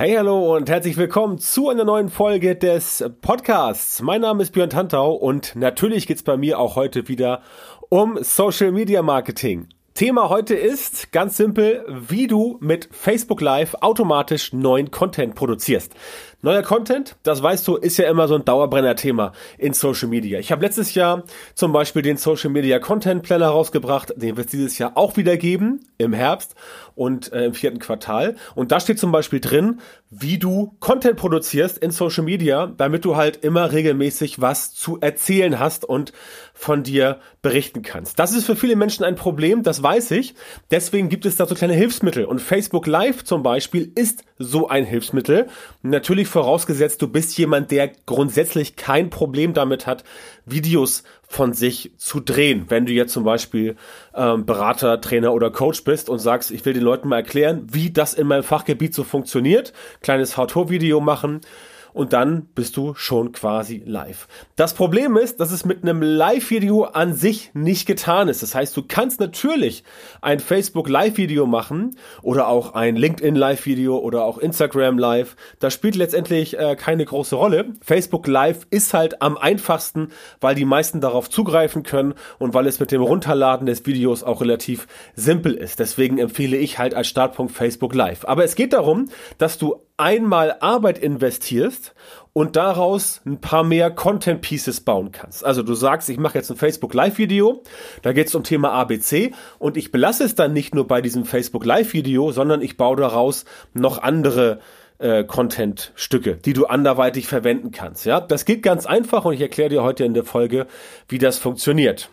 Hey, hallo und herzlich willkommen zu einer neuen Folge des Podcasts. Mein Name ist Björn Tantau und natürlich geht's bei mir auch heute wieder um Social Media Marketing. Thema heute ist ganz simpel, wie du mit Facebook Live automatisch neuen Content produzierst. Neuer Content, das weißt du, ist ja immer so ein Dauerbrenner-Thema in Social Media. Ich habe letztes Jahr zum Beispiel den Social Media Content Planner rausgebracht, den wird es dieses Jahr auch wieder geben, im Herbst und äh, im vierten Quartal. Und da steht zum Beispiel drin, wie du Content produzierst in Social Media, damit du halt immer regelmäßig was zu erzählen hast und von dir berichten kannst. Das ist für viele Menschen ein Problem, das weiß ich. Deswegen gibt es da so kleine Hilfsmittel. Und Facebook Live zum Beispiel ist so ein Hilfsmittel. Natürlich vorausgesetzt, du bist jemand, der grundsätzlich kein Problem damit hat, Videos von sich zu drehen. Wenn du jetzt zum Beispiel ähm, Berater, Trainer oder Coach bist und sagst, ich will den Leuten mal erklären, wie das in meinem Fachgebiet so funktioniert, kleines How-To-Video machen, und dann bist du schon quasi live. Das Problem ist, dass es mit einem Live-Video an sich nicht getan ist. Das heißt, du kannst natürlich ein Facebook Live-Video machen oder auch ein LinkedIn Live-Video oder auch Instagram Live. Das spielt letztendlich äh, keine große Rolle. Facebook Live ist halt am einfachsten, weil die meisten darauf zugreifen können und weil es mit dem Runterladen des Videos auch relativ simpel ist. Deswegen empfehle ich halt als Startpunkt Facebook Live. Aber es geht darum, dass du einmal Arbeit investierst und daraus ein paar mehr Content Pieces bauen kannst. Also du sagst, ich mache jetzt ein Facebook Live Video, da geht es um Thema ABC und ich belasse es dann nicht nur bei diesem Facebook Live Video, sondern ich baue daraus noch andere äh, Content-Stücke, die du anderweitig verwenden kannst. Ja, das geht ganz einfach und ich erkläre dir heute in der Folge, wie das funktioniert.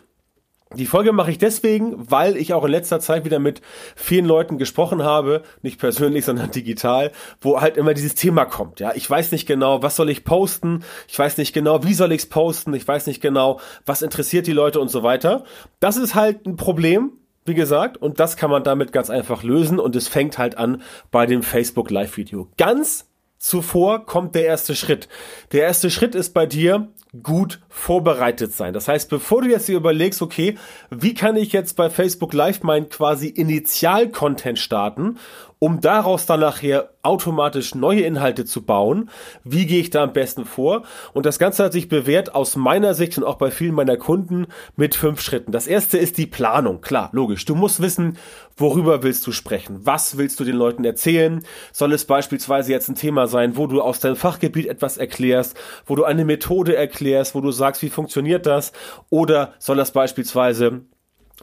Die Folge mache ich deswegen, weil ich auch in letzter Zeit wieder mit vielen Leuten gesprochen habe, nicht persönlich, sondern digital, wo halt immer dieses Thema kommt. Ja, ich weiß nicht genau, was soll ich posten, ich weiß nicht genau, wie soll ich es posten, ich weiß nicht genau, was interessiert die Leute und so weiter. Das ist halt ein Problem, wie gesagt, und das kann man damit ganz einfach lösen und es fängt halt an bei dem Facebook Live Video. Ganz zuvor kommt der erste Schritt. Der erste Schritt ist bei dir, gut vorbereitet sein. Das heißt, bevor du jetzt dir überlegst, okay, wie kann ich jetzt bei Facebook Live mein quasi Initial-Content starten um daraus dann nachher automatisch neue Inhalte zu bauen. Wie gehe ich da am besten vor? Und das Ganze hat sich bewährt aus meiner Sicht und auch bei vielen meiner Kunden mit fünf Schritten. Das erste ist die Planung. Klar, logisch. Du musst wissen, worüber willst du sprechen? Was willst du den Leuten erzählen? Soll es beispielsweise jetzt ein Thema sein, wo du aus deinem Fachgebiet etwas erklärst, wo du eine Methode erklärst, wo du sagst, wie funktioniert das? Oder soll das beispielsweise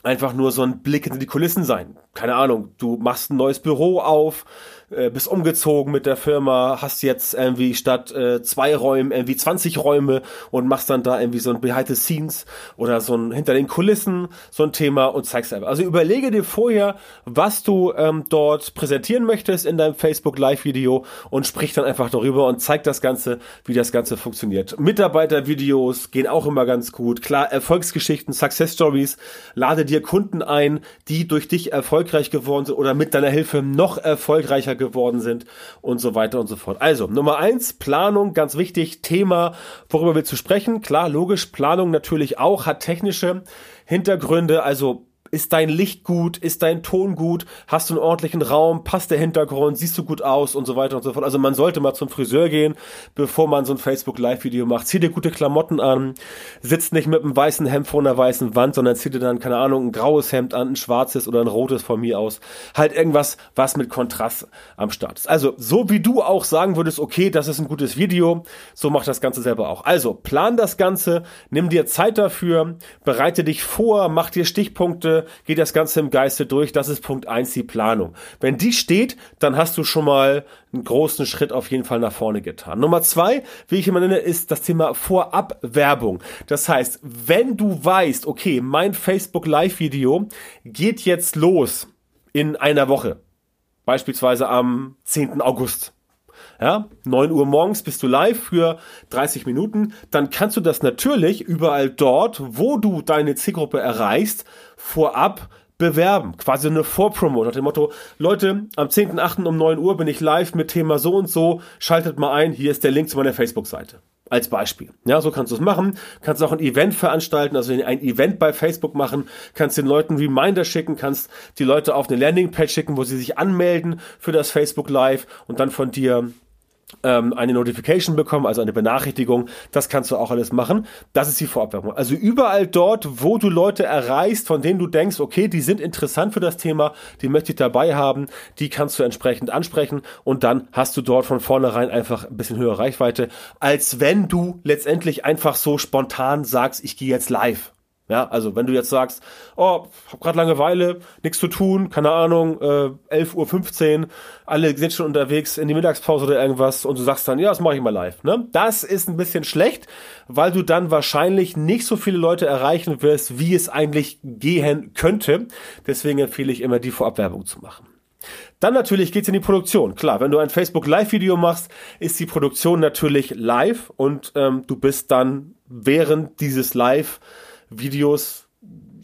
einfach nur so ein Blick hinter die Kulissen sein. Keine Ahnung, du machst ein neues Büro auf, äh, bist umgezogen mit der Firma, hast jetzt irgendwie statt äh, zwei Räumen irgendwie 20 Räume und machst dann da irgendwie so ein Behind the Scenes oder so ein hinter den Kulissen so ein Thema und zeigst einfach. Also überlege dir vorher, was du ähm, dort präsentieren möchtest in deinem Facebook Live Video und sprich dann einfach darüber und zeig das Ganze, wie das Ganze funktioniert. Mitarbeitervideos gehen auch immer ganz gut. Klar, Erfolgsgeschichten, Success Stories, lade dir Kunden ein, die durch dich erfolgreich geworden sind oder mit deiner Hilfe noch erfolgreicher geworden sind und so weiter und so fort. Also, Nummer eins, Planung, ganz wichtig, Thema, worüber willst du sprechen? Klar, logisch, Planung natürlich auch, hat technische Hintergründe, also ist dein Licht gut? Ist dein Ton gut? Hast du einen ordentlichen Raum? Passt der Hintergrund? Siehst du gut aus? Und so weiter und so fort. Also man sollte mal zum Friseur gehen, bevor man so ein Facebook Live Video macht. Zieh dir gute Klamotten an. Sitzt nicht mit einem weißen Hemd vor einer weißen Wand, sondern zieh dir dann, keine Ahnung, ein graues Hemd an, ein schwarzes oder ein rotes von mir aus. Halt irgendwas, was mit Kontrast am Start ist. Also, so wie du auch sagen würdest, okay, das ist ein gutes Video, so mach das Ganze selber auch. Also, plan das Ganze, nimm dir Zeit dafür, bereite dich vor, mach dir Stichpunkte, geht das Ganze im Geiste durch. Das ist Punkt eins die Planung. Wenn die steht, dann hast du schon mal einen großen Schritt auf jeden Fall nach vorne getan. Nummer zwei, wie ich immer nenne, ist das Thema Vorabwerbung. Das heißt, wenn du weißt, okay, mein Facebook Live Video geht jetzt los in einer Woche, beispielsweise am 10. August, ja, 9 Uhr morgens bist du live für 30 Minuten, dann kannst du das natürlich überall dort, wo du deine Zielgruppe erreichst, vorab bewerben. Quasi eine Vorpromo nach dem Motto, Leute, am 10.8. um 9 Uhr bin ich live mit Thema so und so, schaltet mal ein, hier ist der Link zu meiner Facebook-Seite. Als Beispiel. Ja, so kannst du es machen. Kannst auch ein Event veranstalten, also ein Event bei Facebook machen, kannst den Leuten Reminder schicken, kannst die Leute auf eine Landingpage schicken, wo sie sich anmelden für das Facebook Live und dann von dir ähm, eine Notification bekommen, also eine Benachrichtigung. Das kannst du auch alles machen. Das ist die Vorabwerbung. Also überall dort, wo du Leute erreichst, von denen du denkst, okay, die sind interessant für das Thema, die möchte ich dabei haben, die kannst du entsprechend ansprechen und dann hast du dort von vornherein einfach ein bisschen höhere Reichweite, als wenn du letztendlich einfach so spontan sagst, ich gehe jetzt live. Ja, also wenn du jetzt sagst, oh, hab gerade Langeweile, nichts zu tun, keine Ahnung, äh, 11.15 Uhr, alle sind schon unterwegs in die Mittagspause oder irgendwas und du sagst dann, ja, das mache ich mal live. Ne? Das ist ein bisschen schlecht, weil du dann wahrscheinlich nicht so viele Leute erreichen wirst, wie es eigentlich gehen könnte. Deswegen empfehle ich immer, die Vorabwerbung zu machen. Dann natürlich geht's in die Produktion. Klar, wenn du ein Facebook Live-Video machst, ist die Produktion natürlich live und ähm, du bist dann während dieses Live Videos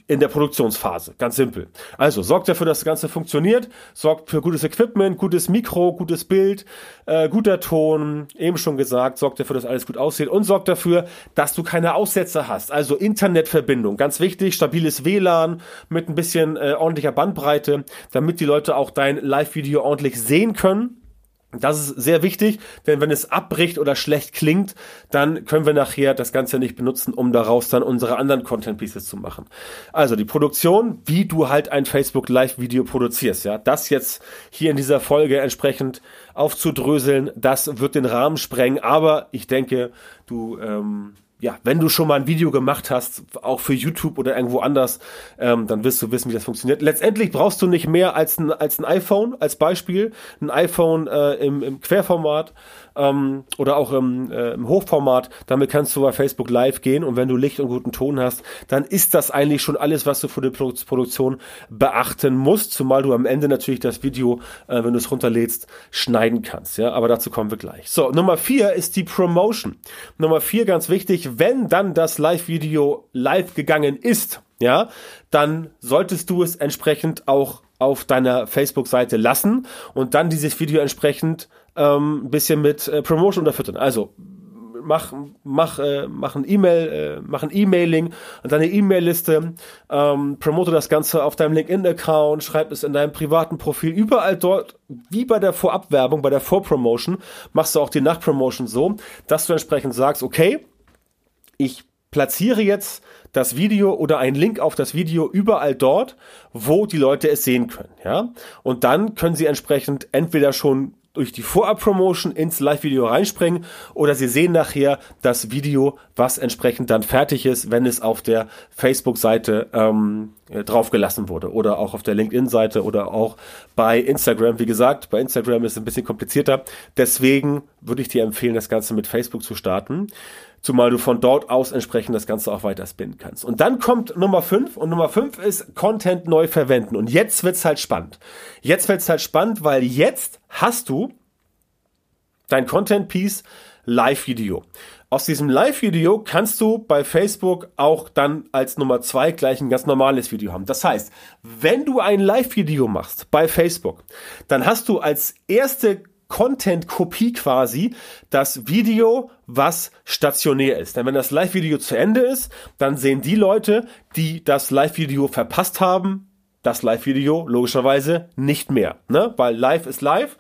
in der Produktionsphase. Ganz simpel. Also sorgt dafür, dass das Ganze funktioniert, sorgt für gutes Equipment, gutes Mikro, gutes Bild, äh, guter Ton, eben schon gesagt, sorgt dafür, dass alles gut aussieht und sorgt dafür, dass du keine Aussätze hast. Also Internetverbindung, ganz wichtig, stabiles WLAN mit ein bisschen äh, ordentlicher Bandbreite, damit die Leute auch dein Live-Video ordentlich sehen können das ist sehr wichtig, denn wenn es abbricht oder schlecht klingt, dann können wir nachher das Ganze nicht benutzen, um daraus dann unsere anderen Content Pieces zu machen. Also die Produktion, wie du halt ein Facebook Live Video produzierst, ja, das jetzt hier in dieser Folge entsprechend aufzudröseln, das wird den Rahmen sprengen, aber ich denke, du ähm, ja, wenn du schon mal ein Video gemacht hast, auch für YouTube oder irgendwo anders, ähm, dann wirst du wissen, wie das funktioniert. Letztendlich brauchst du nicht mehr als ein, als ein iPhone, als Beispiel. Ein iPhone äh, im, im Querformat ähm, oder auch im, äh, im Hochformat. Damit kannst du bei Facebook Live gehen und wenn du Licht und guten Ton hast, dann ist das eigentlich schon alles, was du für die Produktion beachten musst, zumal du am Ende natürlich das Video, äh, wenn du es runterlädst, schneiden kannst. Ja, aber dazu kommen wir gleich. So, Nummer vier ist die Promotion. Nummer vier, ganz wichtig, wenn dann das Live-Video live gegangen ist, ja, dann solltest du es entsprechend auch auf deiner Facebook-Seite lassen und dann dieses Video entsprechend ähm, ein bisschen mit äh, Promotion unterfüttern. Also mach, mach, äh, mach ein E-Mail, äh, mach ein E-Mailing an deine E-Mail-Liste, ähm, promote das Ganze auf deinem LinkedIn-Account, schreib es in deinem privaten Profil, überall dort, wie bei der Vorabwerbung, bei der Vorpromotion, machst du auch die Nachpromotion so, dass du entsprechend sagst, okay, ich platziere jetzt das Video oder einen Link auf das Video überall dort, wo die Leute es sehen können, ja. Und dann können sie entsprechend entweder schon durch die Vorab-Promotion ins Live-Video reinspringen oder Sie sehen nachher das Video, was entsprechend dann fertig ist, wenn es auf der Facebook-Seite ähm, äh, draufgelassen wurde oder auch auf der LinkedIn-Seite oder auch bei Instagram. Wie gesagt, bei Instagram ist es ein bisschen komplizierter. Deswegen würde ich dir empfehlen, das Ganze mit Facebook zu starten zumal du von dort aus entsprechend das Ganze auch weiter spinnen kannst. Und dann kommt Nummer 5 und Nummer 5 ist Content neu verwenden. Und jetzt wird's halt spannend. Jetzt wird's halt spannend, weil jetzt hast du dein Content Piece Live-Video. Aus diesem Live-Video kannst du bei Facebook auch dann als Nummer 2 gleich ein ganz normales Video haben. Das heißt, wenn du ein Live-Video machst bei Facebook, dann hast du als erste Content-Kopie quasi das Video, was stationär ist. Denn wenn das Live-Video zu Ende ist, dann sehen die Leute, die das Live-Video verpasst haben, das Live-Video logischerweise nicht mehr. Ne? Weil live ist live.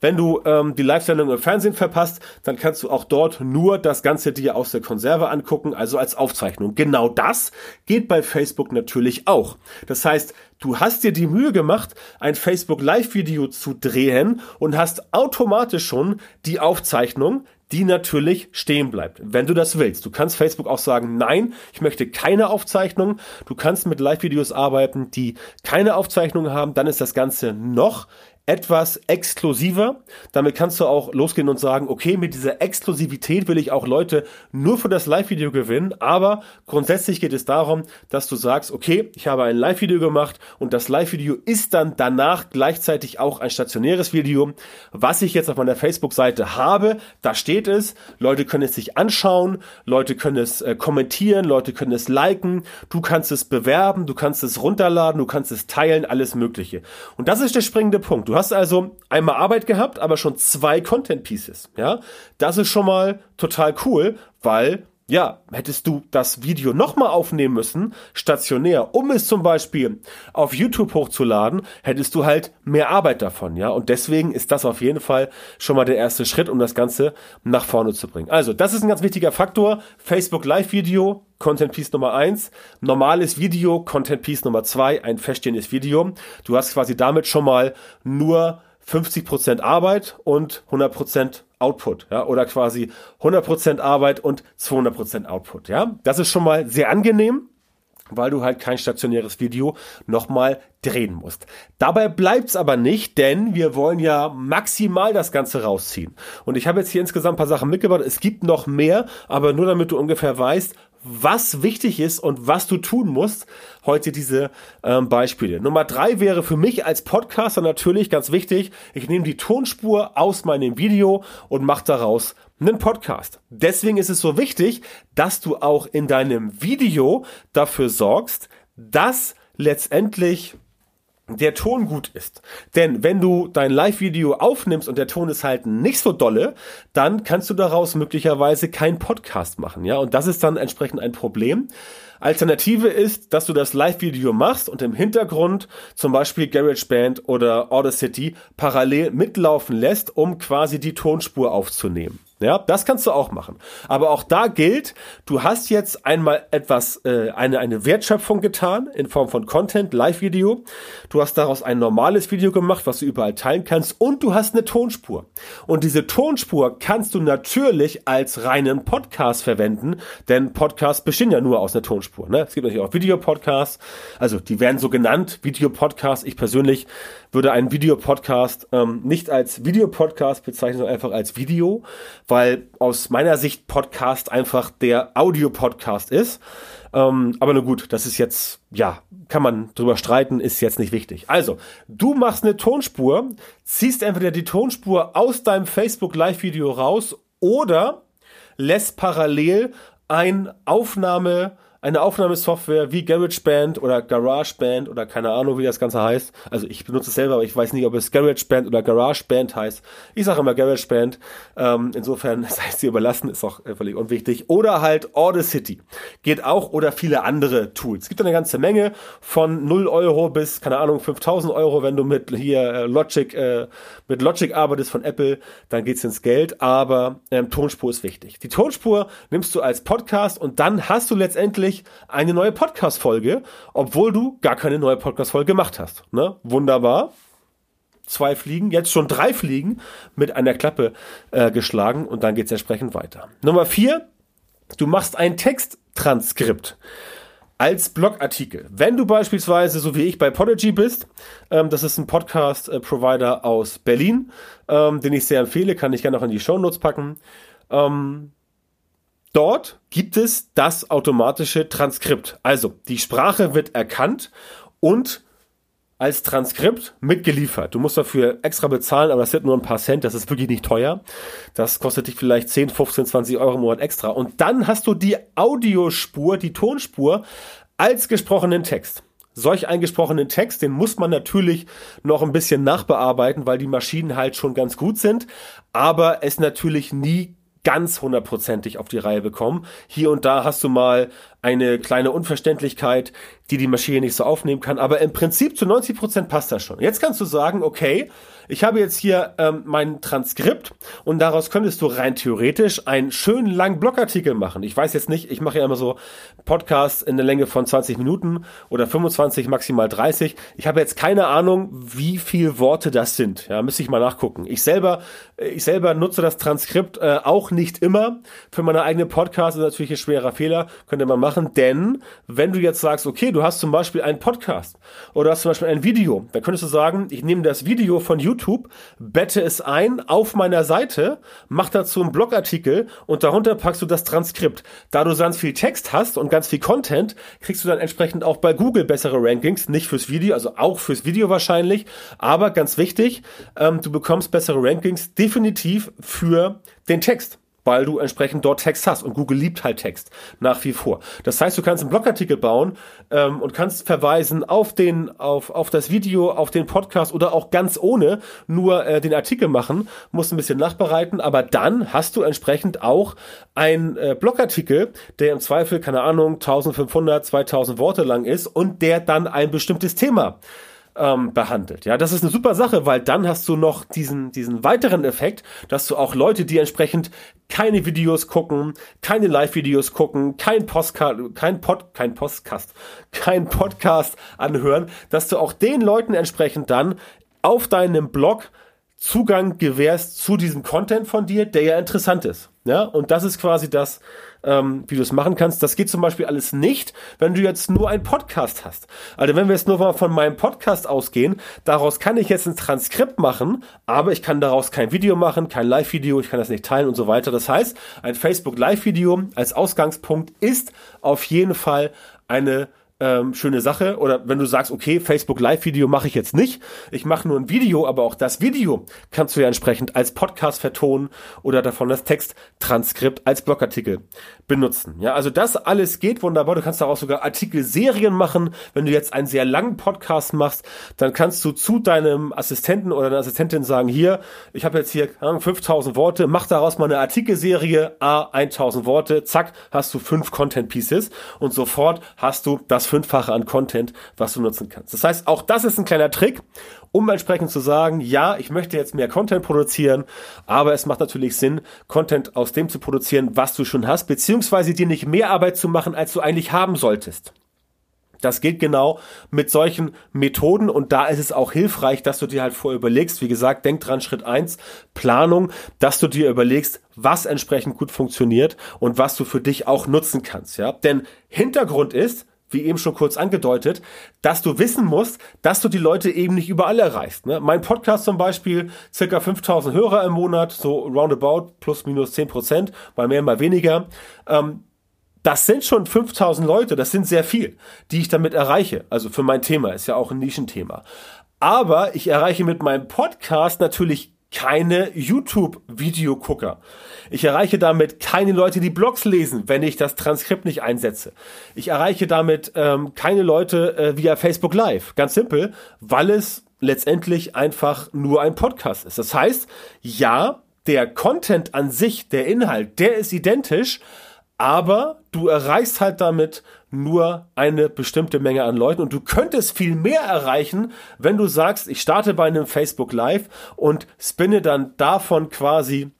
Wenn du ähm, die Live-Sendung im Fernsehen verpasst, dann kannst du auch dort nur das Ganze dir aus der Konserve angucken, also als Aufzeichnung. Genau das geht bei Facebook natürlich auch. Das heißt, du hast dir die Mühe gemacht, ein Facebook Live-Video zu drehen und hast automatisch schon die Aufzeichnung, die natürlich stehen bleibt, wenn du das willst. Du kannst Facebook auch sagen, nein, ich möchte keine Aufzeichnung. Du kannst mit Live-Videos arbeiten, die keine Aufzeichnung haben. Dann ist das Ganze noch etwas exklusiver. Damit kannst du auch losgehen und sagen, okay, mit dieser Exklusivität will ich auch Leute nur für das Live-Video gewinnen, aber grundsätzlich geht es darum, dass du sagst, okay, ich habe ein Live-Video gemacht und das Live-Video ist dann danach gleichzeitig auch ein stationäres Video, was ich jetzt auf meiner Facebook-Seite habe. Da steht es, Leute können es sich anschauen, Leute können es äh, kommentieren, Leute können es liken, du kannst es bewerben, du kannst es runterladen, du kannst es teilen, alles Mögliche. Und das ist der springende Punkt. Du hast also einmal Arbeit gehabt, aber schon zwei Content Pieces, ja. Das ist schon mal total cool, weil ja, hättest du das Video nochmal aufnehmen müssen, stationär, um es zum Beispiel auf YouTube hochzuladen, hättest du halt mehr Arbeit davon, ja. Und deswegen ist das auf jeden Fall schon mal der erste Schritt, um das Ganze nach vorne zu bringen. Also, das ist ein ganz wichtiger Faktor. Facebook Live Video, Content Piece Nummer eins, normales Video, Content Piece Nummer zwei, ein feststehendes Video. Du hast quasi damit schon mal nur 50% Arbeit und 100% Output, ja, oder quasi 100% Arbeit und 200% Output, ja. Das ist schon mal sehr angenehm, weil du halt kein stationäres Video nochmal drehen musst. Dabei bleibt's aber nicht, denn wir wollen ja maximal das Ganze rausziehen. Und ich habe jetzt hier insgesamt ein paar Sachen mitgebracht. Es gibt noch mehr, aber nur damit du ungefähr weißt, was wichtig ist und was du tun musst. Heute diese ähm, Beispiele. Nummer drei wäre für mich als Podcaster natürlich ganz wichtig. Ich nehme die Tonspur aus meinem Video und mache daraus einen Podcast. Deswegen ist es so wichtig, dass du auch in deinem Video dafür sorgst, dass letztendlich der Ton gut ist. Denn wenn du dein Live-Video aufnimmst und der Ton ist halt nicht so dolle, dann kannst du daraus möglicherweise keinen Podcast machen, ja. Und das ist dann entsprechend ein Problem. Alternative ist, dass du das Live-Video machst und im Hintergrund zum Beispiel GarageBand oder Audacity parallel mitlaufen lässt, um quasi die Tonspur aufzunehmen. Ja, das kannst du auch machen. Aber auch da gilt, du hast jetzt einmal etwas, äh, eine, eine Wertschöpfung getan in Form von Content, Live-Video. Du hast daraus ein normales Video gemacht, was du überall teilen kannst und du hast eine Tonspur. Und diese Tonspur kannst du natürlich als reinen Podcast verwenden, denn Podcasts bestehen ja nur aus einer Tonspur. Ne? Es gibt natürlich auch Videopodcasts, also die werden so genannt, Videopodcasts. Ich persönlich würde einen Videopodcast ähm, nicht als Videopodcast bezeichnen, sondern einfach als Video, weil aus meiner Sicht Podcast einfach der Audio-Podcast ist. Ähm, aber nur gut, das ist jetzt, ja, kann man drüber streiten, ist jetzt nicht wichtig. Also, du machst eine Tonspur, ziehst entweder die Tonspur aus deinem Facebook Live-Video raus oder lässt parallel ein Aufnahme eine Aufnahmesoftware wie GarageBand oder GarageBand oder keine Ahnung, wie das Ganze heißt. Also ich benutze es selber, aber ich weiß nicht, ob es GarageBand oder GarageBand heißt. Ich sage immer GarageBand. Ähm, insofern sei es dir überlassen, ist auch äh, völlig unwichtig. Oder halt Audacity. Geht auch oder viele andere Tools. Es gibt eine ganze Menge von 0 Euro bis, keine Ahnung, 5000 Euro, wenn du mit hier äh, Logic, äh, mit Logic arbeitest von Apple, dann geht's ins Geld. Aber ähm, Tonspur ist wichtig. Die Tonspur nimmst du als Podcast und dann hast du letztendlich endlich eine neue Podcast-Folge, obwohl du gar keine neue Podcast-Folge gemacht hast. Ne? Wunderbar. Zwei Fliegen, jetzt schon drei Fliegen mit einer Klappe äh, geschlagen und dann geht es entsprechend weiter. Nummer vier, du machst ein Texttranskript als Blogartikel. Wenn du beispielsweise, so wie ich, bei Podigy bist, ähm, das ist ein Podcast-Provider aus Berlin, ähm, den ich sehr empfehle, kann ich gerne noch in die Show Notes packen. Ähm, Dort gibt es das automatische Transkript. Also die Sprache wird erkannt und als Transkript mitgeliefert. Du musst dafür extra bezahlen, aber das sind nur ein paar Cent, das ist wirklich nicht teuer. Das kostet dich vielleicht 10, 15, 20 Euro im Monat extra. Und dann hast du die Audiospur, die Tonspur als gesprochenen Text. Solch einen gesprochenen Text, den muss man natürlich noch ein bisschen nachbearbeiten, weil die Maschinen halt schon ganz gut sind, aber es natürlich nie ganz hundertprozentig auf die Reihe bekommen. Hier und da hast du mal eine kleine Unverständlichkeit, die die Maschine nicht so aufnehmen kann, aber im Prinzip zu 90 Prozent passt das schon. Jetzt kannst du sagen, okay, ich habe jetzt hier ähm, mein Transkript und daraus könntest du rein theoretisch einen schönen langen Blogartikel machen. Ich weiß jetzt nicht, ich mache ja immer so Podcasts in der Länge von 20 Minuten oder 25, maximal 30. Ich habe jetzt keine Ahnung, wie viel Worte das sind. Ja, müsste ich mal nachgucken. Ich selber, ich selber nutze das Transkript äh, auch nicht immer für meine eigene Podcasts. Ist natürlich ein schwerer Fehler, könnte man machen, denn wenn du jetzt sagst, okay, du hast zum Beispiel einen Podcast oder du hast zum Beispiel ein Video, dann könntest du sagen, ich nehme das Video von YouTube bette es ein auf meiner Seite, mach dazu einen Blogartikel und darunter packst du das Transkript. Da du ganz viel Text hast und ganz viel Content, kriegst du dann entsprechend auch bei Google bessere Rankings, nicht fürs Video, also auch fürs Video wahrscheinlich, aber ganz wichtig, ähm, du bekommst bessere Rankings definitiv für den Text. Weil du entsprechend dort Text hast und Google liebt halt Text nach wie vor. Das heißt, du kannst einen Blogartikel bauen ähm, und kannst verweisen auf den, auf, auf das Video, auf den Podcast oder auch ganz ohne nur äh, den Artikel machen, musst ein bisschen nachbereiten, aber dann hast du entsprechend auch einen äh, Blogartikel, der im Zweifel, keine Ahnung, 1500, 2000 Worte lang ist und der dann ein bestimmtes Thema ähm, behandelt. Ja, das ist eine super Sache, weil dann hast du noch diesen, diesen weiteren Effekt, dass du auch Leute, die entsprechend keine Videos gucken, keine Live-Videos gucken, kein Postcard, kein Pod, kein Podcast, kein Podcast anhören, dass du auch den Leuten entsprechend dann auf deinem Blog Zugang gewährst zu diesem Content von dir, der ja interessant ist. Ja, und das ist quasi das, ähm, wie du es machen kannst. Das geht zum Beispiel alles nicht, wenn du jetzt nur einen Podcast hast. Also wenn wir jetzt nur mal von meinem Podcast ausgehen, daraus kann ich jetzt ein Transkript machen, aber ich kann daraus kein Video machen, kein Live-Video, ich kann das nicht teilen und so weiter. Das heißt, ein Facebook Live-Video als Ausgangspunkt ist auf jeden Fall eine ähm, schöne Sache. Oder wenn du sagst, okay, Facebook Live-Video mache ich jetzt nicht, ich mache nur ein Video, aber auch das Video kannst du ja entsprechend als Podcast vertonen oder davon das Texttranskript als Blogartikel benutzen. Ja, also das alles geht wunderbar. Du kannst daraus sogar Artikelserien machen. Wenn du jetzt einen sehr langen Podcast machst, dann kannst du zu deinem Assistenten oder deiner Assistentin sagen, hier, ich habe jetzt hier 5000 Worte, mach daraus mal eine Artikelserie, a 1000 Worte, zack, hast du fünf Content Pieces und sofort hast du das Fünffache an Content, was du nutzen kannst. Das heißt, auch das ist ein kleiner Trick, um entsprechend zu sagen, ja, ich möchte jetzt mehr Content produzieren, aber es macht natürlich Sinn, Content aus dem zu produzieren, was du schon hast, beziehungsweise dir nicht mehr Arbeit zu machen, als du eigentlich haben solltest. Das geht genau mit solchen Methoden und da ist es auch hilfreich, dass du dir halt vorher überlegst, wie gesagt, denk dran, Schritt eins Planung, dass du dir überlegst, was entsprechend gut funktioniert und was du für dich auch nutzen kannst, ja? Denn Hintergrund ist, wie eben schon kurz angedeutet, dass du wissen musst, dass du die Leute eben nicht überall erreichst. Ne? Mein Podcast zum Beispiel, circa 5000 Hörer im Monat, so roundabout, plus minus 10 Prozent, mal mehr, mal weniger. Ähm, das sind schon 5000 Leute, das sind sehr viel, die ich damit erreiche. Also für mein Thema, ist ja auch ein Nischenthema. Aber ich erreiche mit meinem Podcast natürlich keine YouTube-Videogucker. Ich erreiche damit keine Leute, die Blogs lesen, wenn ich das Transkript nicht einsetze. Ich erreiche damit ähm, keine Leute äh, via Facebook Live. Ganz simpel, weil es letztendlich einfach nur ein Podcast ist. Das heißt, ja, der Content an sich, der Inhalt, der ist identisch, aber du erreichst halt damit nur eine bestimmte Menge an Leuten und du könntest viel mehr erreichen, wenn du sagst, ich starte bei einem Facebook Live und spinne dann davon quasi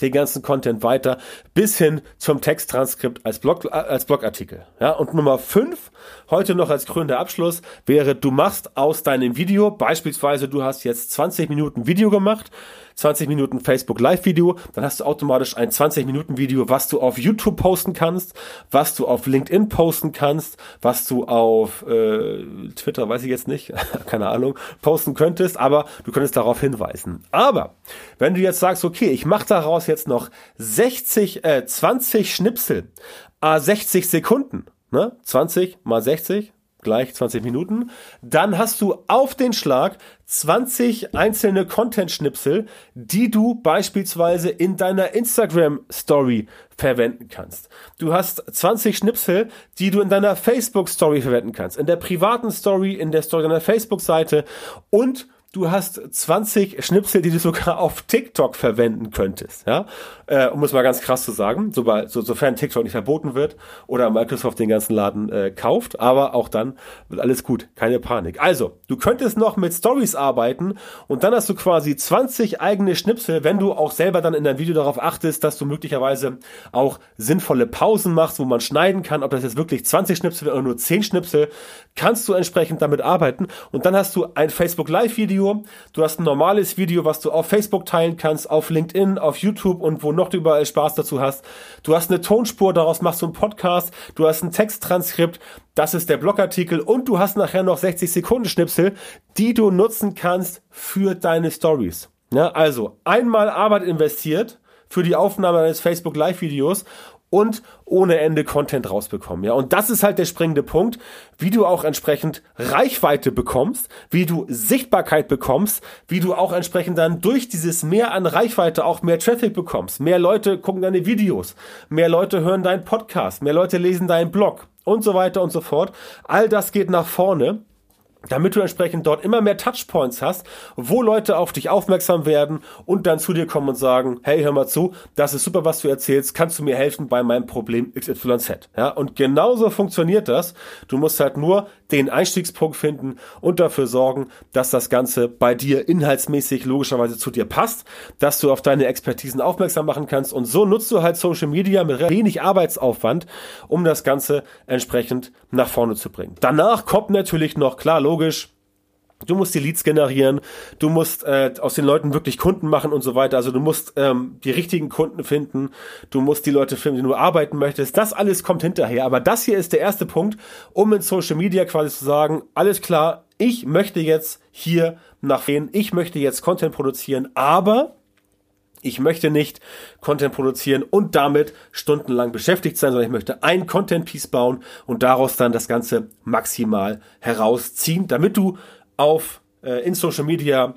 den ganzen Content weiter bis hin zum Texttranskript als Blog äh, als Blogartikel. Ja, und Nummer fünf heute noch als krönender Abschluss wäre du machst aus deinem Video beispielsweise du hast jetzt 20 Minuten Video gemacht, 20 Minuten Facebook Live Video, dann hast du automatisch ein 20 Minuten Video, was du auf YouTube posten kannst, was du auf LinkedIn posten kannst, was du auf äh, Twitter, weiß ich jetzt nicht, keine Ahnung, posten könntest, aber du könntest darauf hinweisen. Aber wenn du jetzt sagst, okay, ich mache daraus jetzt noch 60, äh, 20 Schnipsel, äh, 60 Sekunden, ne? 20 mal 60, gleich 20 Minuten. Dann hast du auf den Schlag 20 einzelne Content-Schnipsel, die du beispielsweise in deiner Instagram-Story verwenden kannst. Du hast 20 Schnipsel, die du in deiner Facebook-Story verwenden kannst, in der privaten Story, in der Story deiner Facebook-Seite und du hast 20 Schnipsel, die du sogar auf TikTok verwenden könntest, ja, äh, um es mal ganz krass zu sagen, sobald, so, sofern TikTok nicht verboten wird oder Microsoft den ganzen Laden äh, kauft, aber auch dann wird alles gut, keine Panik. Also, du könntest noch mit Stories arbeiten und dann hast du quasi 20 eigene Schnipsel, wenn du auch selber dann in deinem Video darauf achtest, dass du möglicherweise auch sinnvolle Pausen machst, wo man schneiden kann, ob das jetzt wirklich 20 Schnipsel oder nur 10 Schnipsel, kannst du entsprechend damit arbeiten und dann hast du ein Facebook Live Video Video, du hast ein normales Video, was du auf Facebook teilen kannst, auf LinkedIn, auf YouTube und wo noch du überall Spaß dazu hast. Du hast eine Tonspur, daraus machst du einen Podcast, du hast ein Texttranskript, das ist der Blogartikel und du hast nachher noch 60 Sekunden Schnipsel, die du nutzen kannst für deine Stories. Ja, also einmal Arbeit investiert für die Aufnahme eines Facebook Live Videos und ohne Ende Content rausbekommen. Ja, und das ist halt der springende Punkt, wie du auch entsprechend Reichweite bekommst, wie du Sichtbarkeit bekommst, wie du auch entsprechend dann durch dieses Mehr an Reichweite auch mehr Traffic bekommst. Mehr Leute gucken deine Videos, mehr Leute hören deinen Podcast, mehr Leute lesen deinen Blog und so weiter und so fort. All das geht nach vorne damit du entsprechend dort immer mehr Touchpoints hast, wo Leute auf dich aufmerksam werden und dann zu dir kommen und sagen, hey, hör mal zu, das ist super, was du erzählst, kannst du mir helfen bei meinem Problem XYZ? Ja, und genauso funktioniert das. Du musst halt nur den Einstiegspunkt finden und dafür sorgen, dass das Ganze bei dir inhaltsmäßig logischerweise zu dir passt, dass du auf deine Expertisen aufmerksam machen kannst und so nutzt du halt Social Media mit wenig Arbeitsaufwand, um das Ganze entsprechend nach vorne zu bringen. Danach kommt natürlich noch klar, logisch. Du musst die Leads generieren, du musst äh, aus den Leuten wirklich Kunden machen und so weiter. Also du musst ähm, die richtigen Kunden finden, du musst die Leute finden, die du arbeiten möchtest. Das alles kommt hinterher. Aber das hier ist der erste Punkt, um in Social Media quasi zu sagen, alles klar, ich möchte jetzt hier nach wen, ich möchte jetzt Content produzieren, aber ich möchte nicht Content produzieren und damit stundenlang beschäftigt sein, sondern ich möchte ein Content-Piece bauen und daraus dann das Ganze maximal herausziehen, damit du auf äh, in Social Media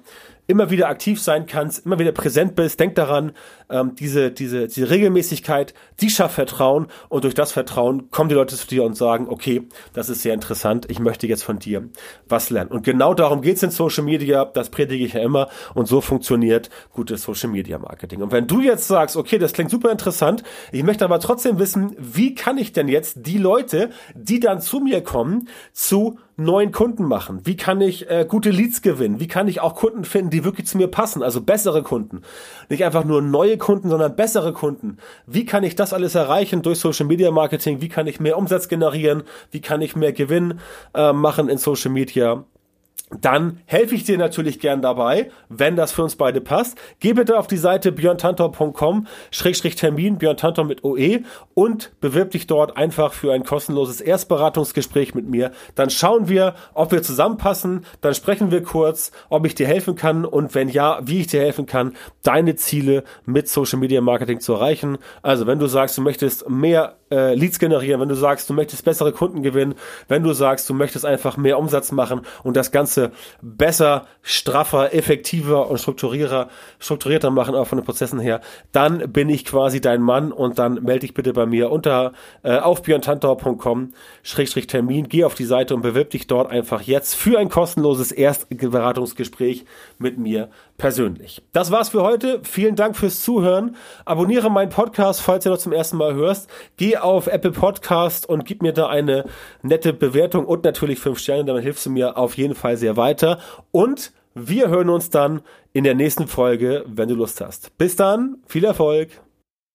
immer wieder aktiv sein kannst, immer wieder präsent bist. Denk daran, ähm, diese, diese, diese Regelmäßigkeit, die schafft Vertrauen und durch das Vertrauen kommen die Leute zu dir und sagen, okay, das ist sehr interessant, ich möchte jetzt von dir was lernen. Und genau darum geht's in Social Media, das predige ich ja immer und so funktioniert gutes Social Media Marketing. Und wenn du jetzt sagst, okay, das klingt super interessant, ich möchte aber trotzdem wissen, wie kann ich denn jetzt die Leute, die dann zu mir kommen, zu neuen Kunden machen? Wie kann ich äh, gute Leads gewinnen? Wie kann ich auch Kunden finden, die wirklich zu mir passen? Also bessere Kunden. Nicht einfach nur neue Kunden, sondern bessere Kunden. Wie kann ich das alles erreichen durch Social Media Marketing? Wie kann ich mehr Umsatz generieren? Wie kann ich mehr Gewinn äh, machen in Social Media? Dann helfe ich dir natürlich gern dabei, wenn das für uns beide passt. Geh bitte auf die Seite björntantor.com, Termin, Björn Tantor mit OE und bewirb dich dort einfach für ein kostenloses Erstberatungsgespräch mit mir. Dann schauen wir, ob wir zusammenpassen, dann sprechen wir kurz, ob ich dir helfen kann und wenn ja, wie ich dir helfen kann, deine Ziele mit Social Media Marketing zu erreichen. Also wenn du sagst, du möchtest mehr äh, Leads generieren, wenn du sagst, du möchtest bessere Kunden gewinnen, wenn du sagst, du möchtest einfach mehr Umsatz machen und das Ganze besser, straffer, effektiver und strukturierter, strukturierter machen, auch von den Prozessen her, dann bin ich quasi dein Mann und dann melde dich bitte bei mir unter äh, auf Schrägstrich Termin, geh auf die Seite und bewirb dich dort einfach jetzt für ein kostenloses Erstberatungsgespräch mit mir persönlich. Das war's für heute. Vielen Dank fürs Zuhören. Abonniere meinen Podcast, falls du noch zum ersten Mal hörst. Geh auf Apple Podcast und gib mir da eine nette Bewertung und natürlich fünf Sterne. Damit hilfst du mir auf jeden Fall sehr weiter. Und wir hören uns dann in der nächsten Folge, wenn du Lust hast. Bis dann, viel Erfolg.